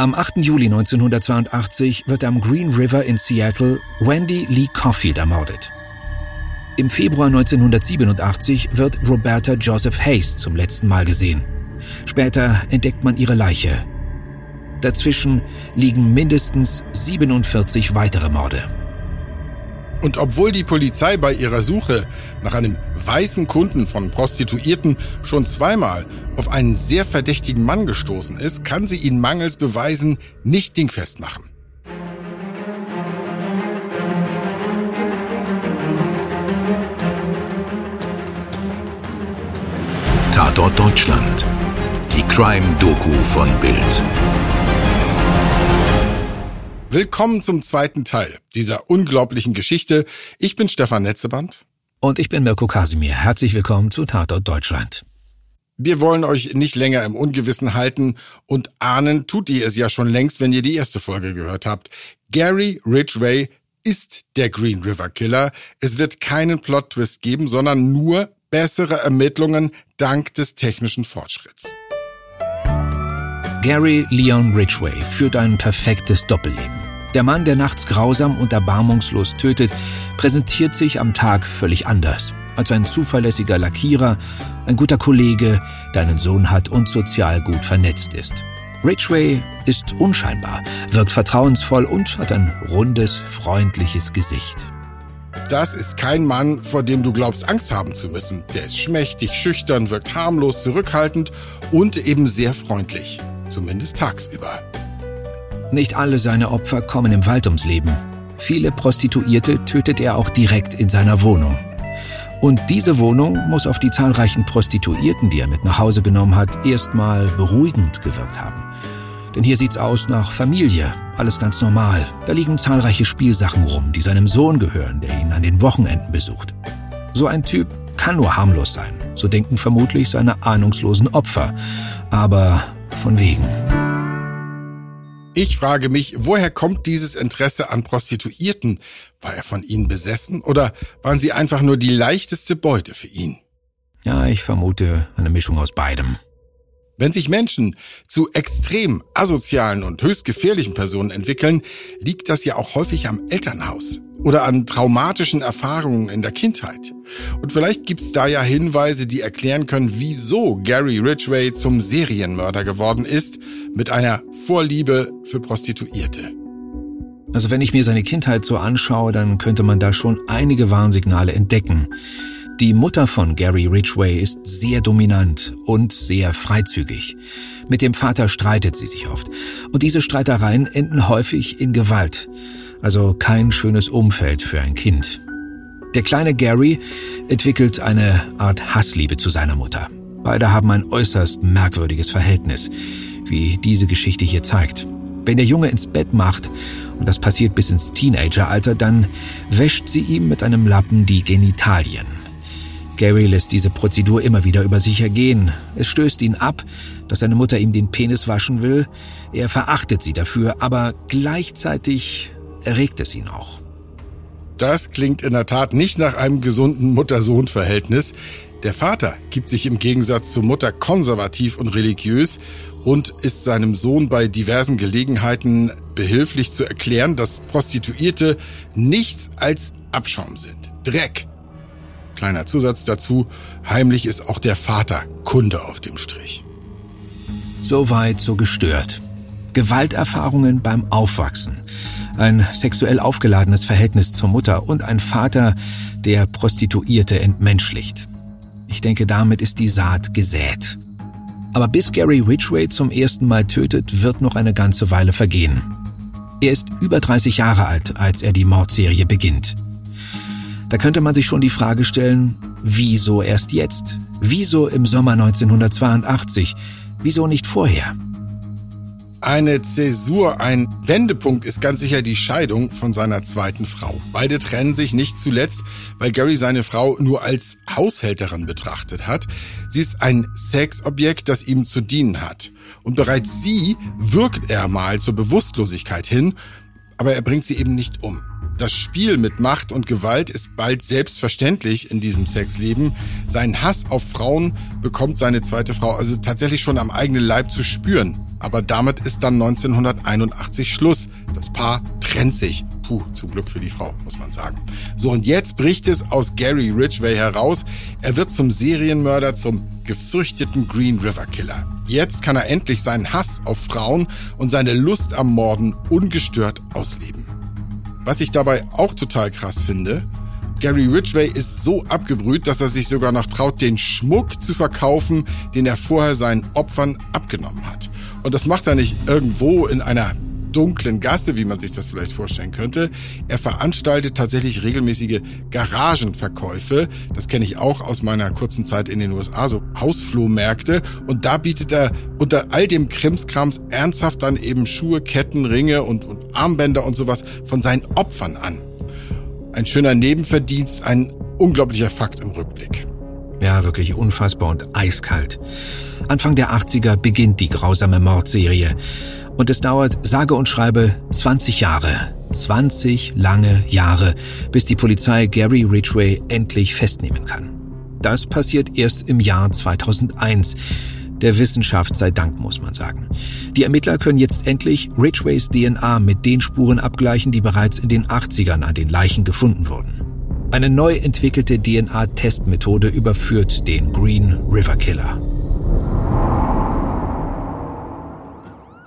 Am 8. Juli 1982 wird am Green River in Seattle Wendy Lee Caulfield ermordet. Im Februar 1987 wird Roberta Joseph Hayes zum letzten Mal gesehen. Später entdeckt man ihre Leiche. Dazwischen liegen mindestens 47 weitere Morde. Und obwohl die Polizei bei ihrer Suche nach einem weißen Kunden von Prostituierten schon zweimal auf einen sehr verdächtigen Mann gestoßen ist, kann sie ihn mangels Beweisen nicht dingfest machen. Tatort Deutschland. Die Crime-Doku von Bild. Willkommen zum zweiten Teil dieser unglaublichen Geschichte. Ich bin Stefan Netzeband. Und ich bin Mirko Kasimir. Herzlich willkommen zu Tatort Deutschland. Wir wollen euch nicht länger im Ungewissen halten und ahnen tut ihr es ja schon längst, wenn ihr die erste Folge gehört habt. Gary Ridgway ist der Green River Killer. Es wird keinen Plot-Twist geben, sondern nur bessere Ermittlungen dank des technischen Fortschritts. Gary Leon Ridgway führt ein perfektes Doppelleben. Der Mann, der nachts grausam und erbarmungslos tötet, präsentiert sich am Tag völlig anders. Als ein zuverlässiger Lackierer, ein guter Kollege, der einen Sohn hat und sozial gut vernetzt ist. Ridgway ist unscheinbar, wirkt vertrauensvoll und hat ein rundes, freundliches Gesicht. Das ist kein Mann, vor dem du glaubst, Angst haben zu müssen. Der ist schmächtig, schüchtern, wirkt harmlos, zurückhaltend und eben sehr freundlich zumindest tagsüber. Nicht alle seine Opfer kommen im Wald ums Leben. Viele Prostituierte tötet er auch direkt in seiner Wohnung. Und diese Wohnung muss auf die zahlreichen Prostituierten, die er mit nach Hause genommen hat, erstmal beruhigend gewirkt haben. Denn hier sieht's aus nach Familie, alles ganz normal. Da liegen zahlreiche Spielsachen rum, die seinem Sohn gehören, der ihn an den Wochenenden besucht. So ein Typ kann nur harmlos sein, so denken vermutlich seine ahnungslosen Opfer. Aber von wegen. Ich frage mich, woher kommt dieses Interesse an Prostituierten? War er von ihnen besessen oder waren sie einfach nur die leichteste Beute für ihn? Ja, ich vermute eine Mischung aus beidem. Wenn sich Menschen zu extrem asozialen und höchst gefährlichen Personen entwickeln, liegt das ja auch häufig am Elternhaus oder an traumatischen Erfahrungen in der Kindheit. Und vielleicht gibt's da ja Hinweise, die erklären können, wieso Gary Ridgway zum Serienmörder geworden ist, mit einer Vorliebe für Prostituierte. Also wenn ich mir seine Kindheit so anschaue, dann könnte man da schon einige Warnsignale entdecken. Die Mutter von Gary Ridgway ist sehr dominant und sehr freizügig. Mit dem Vater streitet sie sich oft. Und diese Streitereien enden häufig in Gewalt also kein schönes Umfeld für ein Kind. Der kleine Gary entwickelt eine Art Hassliebe zu seiner Mutter. Beide haben ein äußerst merkwürdiges Verhältnis, wie diese Geschichte hier zeigt. Wenn der Junge ins Bett macht, und das passiert bis ins Teenageralter, dann wäscht sie ihm mit einem Lappen die Genitalien. Gary lässt diese Prozedur immer wieder über sich ergehen. Es stößt ihn ab, dass seine Mutter ihm den Penis waschen will. Er verachtet sie dafür, aber gleichzeitig erregt es ihn auch. Das klingt in der Tat nicht nach einem gesunden Mutter-Sohn-Verhältnis. Der Vater gibt sich im Gegensatz zur Mutter konservativ und religiös und ist seinem Sohn bei diversen Gelegenheiten behilflich zu erklären, dass Prostituierte nichts als Abschaum sind. Dreck. Kleiner Zusatz dazu, heimlich ist auch der Vater Kunde auf dem Strich. Soweit so gestört. Gewalterfahrungen beim Aufwachsen ein sexuell aufgeladenes Verhältnis zur Mutter und ein Vater, der Prostituierte entmenschlicht. Ich denke, damit ist die Saat gesät. Aber bis Gary Ridgway zum ersten Mal tötet, wird noch eine ganze Weile vergehen. Er ist über 30 Jahre alt, als er die Mordserie beginnt. Da könnte man sich schon die Frage stellen, wieso erst jetzt? Wieso im Sommer 1982? Wieso nicht vorher? Eine Zäsur, ein Wendepunkt ist ganz sicher die Scheidung von seiner zweiten Frau. Beide trennen sich nicht zuletzt, weil Gary seine Frau nur als Haushälterin betrachtet hat. Sie ist ein Sexobjekt, das ihm zu dienen hat. Und bereits sie wirkt er mal zur Bewusstlosigkeit hin, aber er bringt sie eben nicht um. Das Spiel mit Macht und Gewalt ist bald selbstverständlich in diesem Sexleben. Sein Hass auf Frauen bekommt seine zweite Frau also tatsächlich schon am eigenen Leib zu spüren. Aber damit ist dann 1981 Schluss. Das Paar trennt sich. Puh, zum Glück für die Frau, muss man sagen. So, und jetzt bricht es aus Gary Ridgway heraus. Er wird zum Serienmörder, zum gefürchteten Green River Killer. Jetzt kann er endlich seinen Hass auf Frauen und seine Lust am Morden ungestört ausleben. Was ich dabei auch total krass finde, Gary Ridgway ist so abgebrüht, dass er sich sogar noch traut, den Schmuck zu verkaufen, den er vorher seinen Opfern abgenommen hat. Und das macht er nicht irgendwo in einer dunklen Gasse, wie man sich das vielleicht vorstellen könnte. Er veranstaltet tatsächlich regelmäßige Garagenverkäufe. Das kenne ich auch aus meiner kurzen Zeit in den USA, so Hausflohmärkte. Und da bietet er unter all dem Krimskrams ernsthaft dann eben Schuhe, Ketten, Ringe und, und Armbänder und sowas von seinen Opfern an. Ein schöner Nebenverdienst, ein unglaublicher Fakt im Rückblick. Ja, wirklich unfassbar und eiskalt. Anfang der 80er beginnt die grausame Mordserie. Und es dauert sage und schreibe 20 Jahre. 20 lange Jahre, bis die Polizei Gary Ridgway endlich festnehmen kann. Das passiert erst im Jahr 2001. Der Wissenschaft sei Dank, muss man sagen. Die Ermittler können jetzt endlich Ridgways DNA mit den Spuren abgleichen, die bereits in den 80ern an den Leichen gefunden wurden. Eine neu entwickelte DNA-Testmethode überführt den Green River Killer.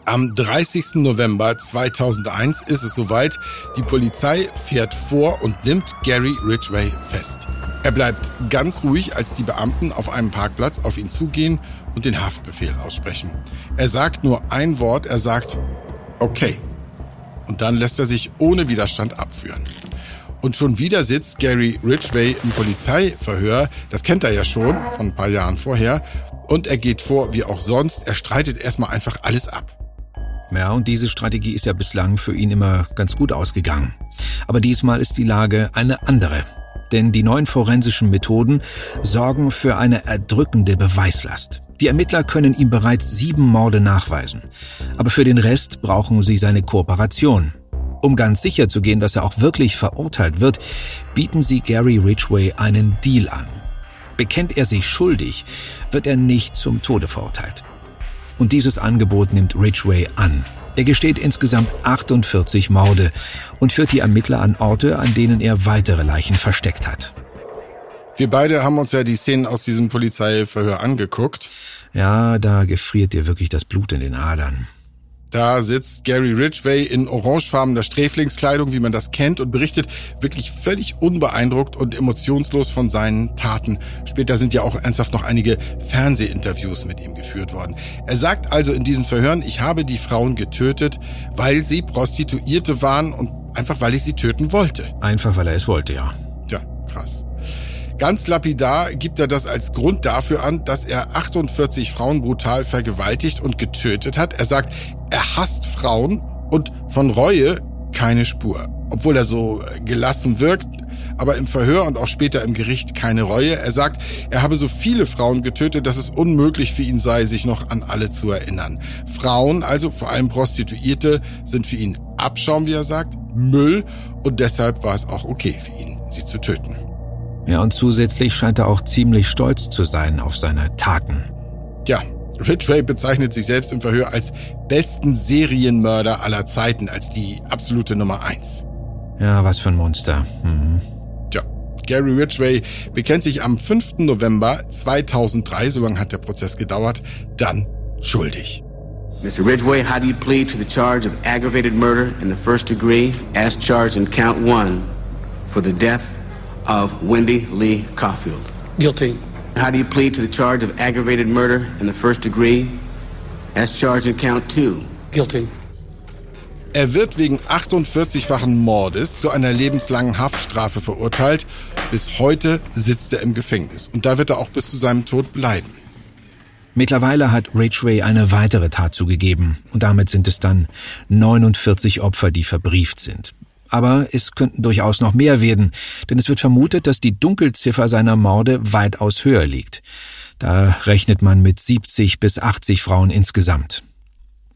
Am 30. November 2001 ist es soweit. Die Polizei fährt vor und nimmt Gary Ridgway fest. Er bleibt ganz ruhig, als die Beamten auf einem Parkplatz auf ihn zugehen und den Haftbefehl aussprechen. Er sagt nur ein Wort, er sagt, okay. Und dann lässt er sich ohne Widerstand abführen. Und schon wieder sitzt Gary Ridgway im Polizeiverhör. Das kennt er ja schon von ein paar Jahren vorher. Und er geht vor wie auch sonst. Er streitet erstmal einfach alles ab. Ja, und diese Strategie ist ja bislang für ihn immer ganz gut ausgegangen. Aber diesmal ist die Lage eine andere. Denn die neuen forensischen Methoden sorgen für eine erdrückende Beweislast. Die Ermittler können ihm bereits sieben Morde nachweisen. Aber für den Rest brauchen sie seine Kooperation. Um ganz sicher zu gehen, dass er auch wirklich verurteilt wird, bieten sie Gary Ridgway einen Deal an. Bekennt er sich schuldig, wird er nicht zum Tode verurteilt. Und dieses Angebot nimmt Ridgway an. Er gesteht insgesamt 48 Morde und führt die Ermittler an Orte, an denen er weitere Leichen versteckt hat. Wir beide haben uns ja die Szenen aus diesem Polizeiverhör angeguckt. Ja, da gefriert dir wirklich das Blut in den Adern. Da sitzt Gary Ridgway in orangefarbener Sträflingskleidung, wie man das kennt, und berichtet wirklich völlig unbeeindruckt und emotionslos von seinen Taten. Später sind ja auch ernsthaft noch einige Fernsehinterviews mit ihm geführt worden. Er sagt also in diesen Verhören, ich habe die Frauen getötet, weil sie Prostituierte waren und einfach weil ich sie töten wollte. Einfach weil er es wollte, ja. Tja, krass. Ganz lapidar gibt er das als Grund dafür an, dass er 48 Frauen brutal vergewaltigt und getötet hat. Er sagt, er hasst Frauen und von Reue keine Spur. Obwohl er so gelassen wirkt, aber im Verhör und auch später im Gericht keine Reue. Er sagt, er habe so viele Frauen getötet, dass es unmöglich für ihn sei, sich noch an alle zu erinnern. Frauen, also vor allem Prostituierte, sind für ihn Abschaum, wie er sagt, Müll und deshalb war es auch okay für ihn, sie zu töten. Ja, und zusätzlich scheint er auch ziemlich stolz zu sein auf seine Taten. Ja, Ridgway bezeichnet sich selbst im Verhör als besten Serienmörder aller Zeiten, als die absolute Nummer eins. Ja, was für ein Monster. Mhm. Tja, Gary Ridgway bekennt sich am 5. November 2003, so lange hat der Prozess gedauert, dann schuldig. Mr. Ridgway, how do you plead to the charge of aggravated murder in the first degree as charged in count one for the death of Wendy Lee Caulfield? Guilty. How do you plead to the charge of aggravated murder in the first degree as charged in count two? Guilty. Er wird wegen 48-fachen Mordes zu einer lebenslangen Haftstrafe verurteilt. Bis heute sitzt er im Gefängnis und da wird er auch bis zu seinem Tod bleiben. Mittlerweile hat Ridgway eine weitere Tat zugegeben und damit sind es dann 49 Opfer, die verbrieft sind. Aber es könnten durchaus noch mehr werden, denn es wird vermutet, dass die Dunkelziffer seiner Morde weitaus höher liegt. Da rechnet man mit 70 bis 80 Frauen insgesamt.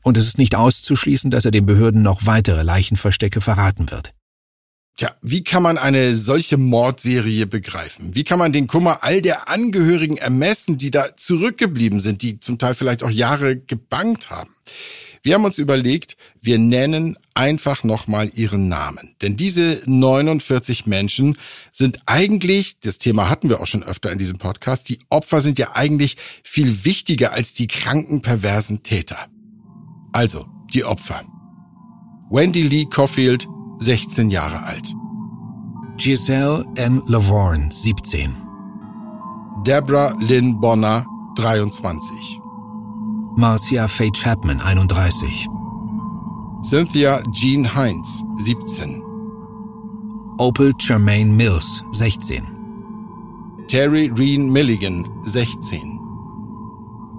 Und es ist nicht auszuschließen, dass er den Behörden noch weitere Leichenverstecke verraten wird. Tja, wie kann man eine solche Mordserie begreifen? Wie kann man den Kummer all der Angehörigen ermessen, die da zurückgeblieben sind, die zum Teil vielleicht auch Jahre gebankt haben? Wir haben uns überlegt, wir nennen einfach nochmal ihren Namen. Denn diese 49 Menschen sind eigentlich, das Thema hatten wir auch schon öfter in diesem Podcast, die Opfer sind ja eigentlich viel wichtiger als die kranken, perversen Täter. Also, die Opfer. Wendy Lee Caulfield 16 Jahre alt. Giselle N. Lavorne, 17. Deborah Lynn Bonner, 23. Marcia Faye Chapman, 31. Cynthia Jean Heinz, 17. Opal Jermaine Mills, 16. Terry Reen Milligan, 16.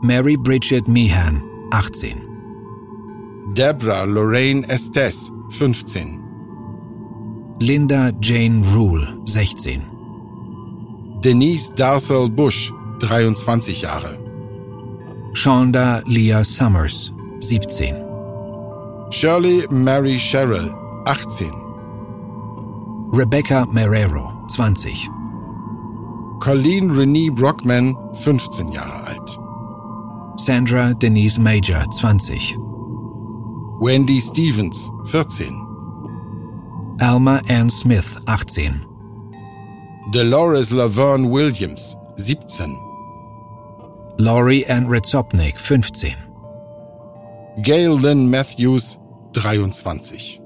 Mary Bridget Meehan, 18. Deborah Lorraine Estes, 15. Linda Jane Rule, 16. Denise Darcel Bush, 23 Jahre. Shonda Leah Summers, 17. Shirley Mary Sherrill, 18. Rebecca Marrero, 20. Colleen Renee Brockman, 15 Jahre alt. Sandra Denise Major, 20. Wendy Stevens, 14. Alma Ann Smith, 18. Dolores Laverne Williams, 17. Laurie Ann Ritzopnik, 15. Gail Lynn Matthews, 23.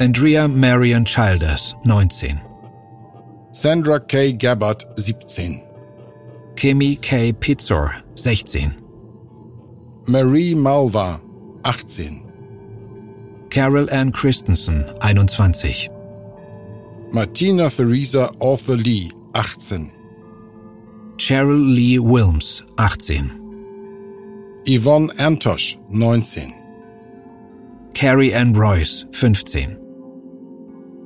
Andrea Marion Childers, 19. Sandra K. Gabbard, 17. Kimi K. Pizzor, 16. Marie Malva, 18. Carol Ann Christensen, 21. Martina Theresa Arthur Lee, 18. Cheryl Lee Wilms, 18. Yvonne Antosch, 19. Carrie Ann Royce, 15.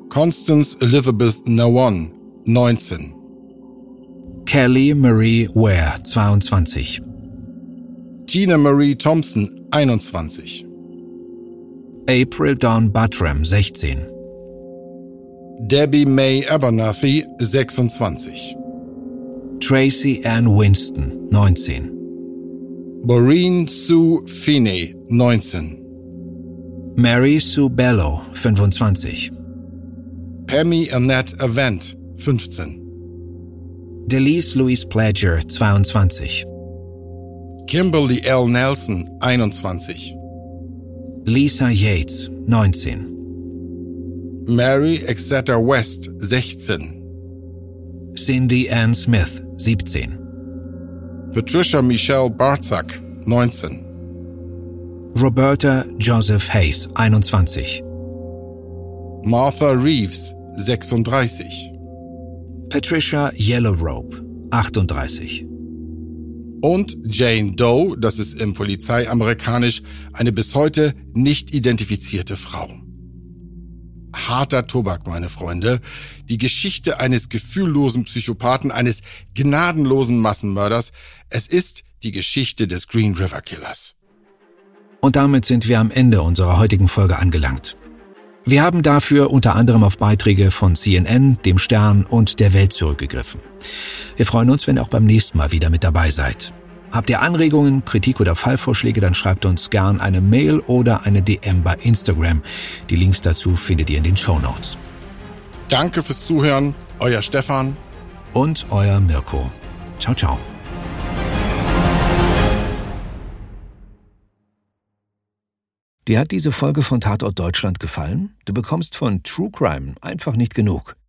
Constance Elizabeth Nawan, 19. Kelly Marie Ware, 22. Tina Marie Thompson, 21. April Dawn Buttram, 16. Debbie May Abernathy, 26. Tracy Ann Winston, 19. Maureen Sue Finney, 19. Mary Sue Bello, 25. Pammy Annette Avent, 15. Delise Louise Pledger, 22. Kimberly L. Nelson, 21. Lisa Yates, 19. Mary Exeter West, 16. Cindy Ann Smith, 17. Patricia Michelle Bartzak, 19. Roberta Joseph Hayes, 21. Martha Reeves, 36. Patricia Yellowrope, 38. Und Jane Doe, das ist im Polizeiamerikanisch eine bis heute nicht identifizierte Frau. Harter Tobak, meine Freunde. Die Geschichte eines gefühllosen Psychopathen, eines gnadenlosen Massenmörders. Es ist die Geschichte des Green River Killers. Und damit sind wir am Ende unserer heutigen Folge angelangt. Wir haben dafür unter anderem auf Beiträge von CNN, dem Stern und der Welt zurückgegriffen. Wir freuen uns, wenn ihr auch beim nächsten Mal wieder mit dabei seid. Habt ihr Anregungen, Kritik oder Fallvorschläge, dann schreibt uns gern eine Mail oder eine DM bei Instagram. Die Links dazu findet ihr in den Show Notes. Danke fürs Zuhören, euer Stefan und euer Mirko. Ciao, ciao. Dir hat diese Folge von Tatort Deutschland gefallen? Du bekommst von True Crime einfach nicht genug.